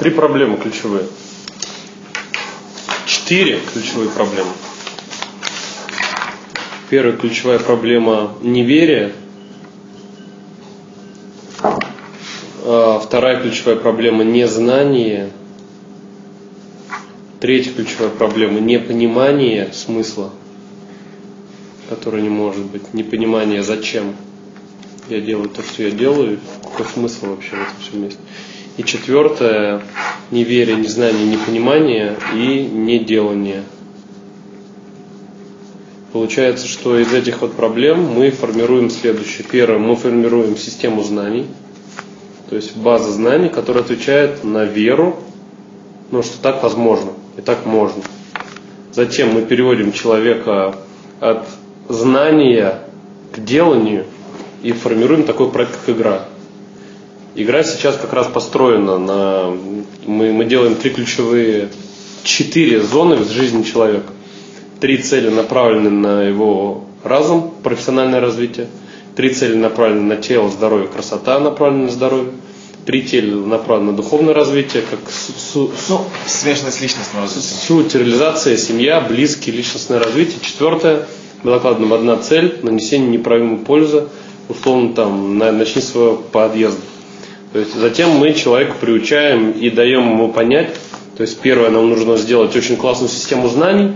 Три проблемы ключевые. Четыре ключевые проблемы. Первая ключевая проблема – неверие. А, Вторая ключевая проблема – незнание. Третья ключевая проблема – непонимание смысла, который не может быть. Непонимание зачем я делаю то, что я делаю, какой смысл вообще в этом всем месте. И четвертое – неверие, незнание, непонимание и неделание. Получается, что из этих вот проблем мы формируем следующее. Первое, мы формируем систему знаний, то есть база знаний, которая отвечает на веру, ну, что так возможно и так можно. Затем мы переводим человека от знания к деланию и формируем такой проект, как игра. Игра сейчас как раз построена на... Мы, мы делаем три ключевые, четыре зоны в жизни человека. Три цели направлены на его разум, профессиональное развитие. Три цели направлены на тело, здоровье, красота направлены на здоровье. Три цели направлены на духовное развитие, как су, ну, смешанное с личностным развитием. Суть, реализация, семья, близкие, личностное развитие. Четвертое, докладываем одна цель, нанесение неправильной пользы, условно там, начни своего подъезда. То есть затем мы человека приучаем и даем ему понять, то есть первое, нам нужно сделать очень классную систему знаний,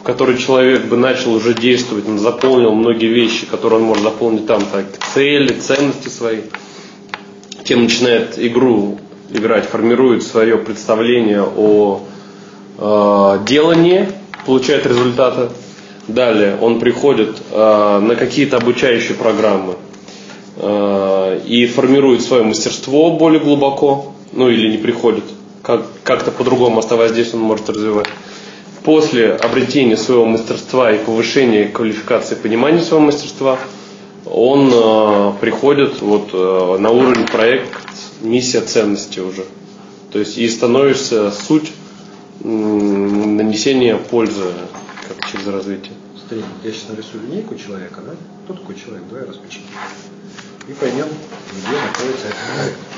в которой человек бы начал уже действовать, он заполнил многие вещи, которые он может заполнить там, так, цели, ценности свои. Тем начинает игру играть, формирует свое представление о э, делании, получает результаты. Далее он приходит э, на какие-то обучающие программы, Э, и формирует свое мастерство более глубоко, ну или не приходит, как, как-то по-другому оставаясь здесь, он может развивать. После обретения своего мастерства и повышения квалификации понимания своего мастерства, он э, приходит вот, э, на уровень проект, миссия ценности уже. То есть и становишься суть э, нанесения пользы как через развитие. Смотри, я сейчас нарисую линейку человека, да? Кто такой человек? Давай распишем и поймем, где находится этот проект.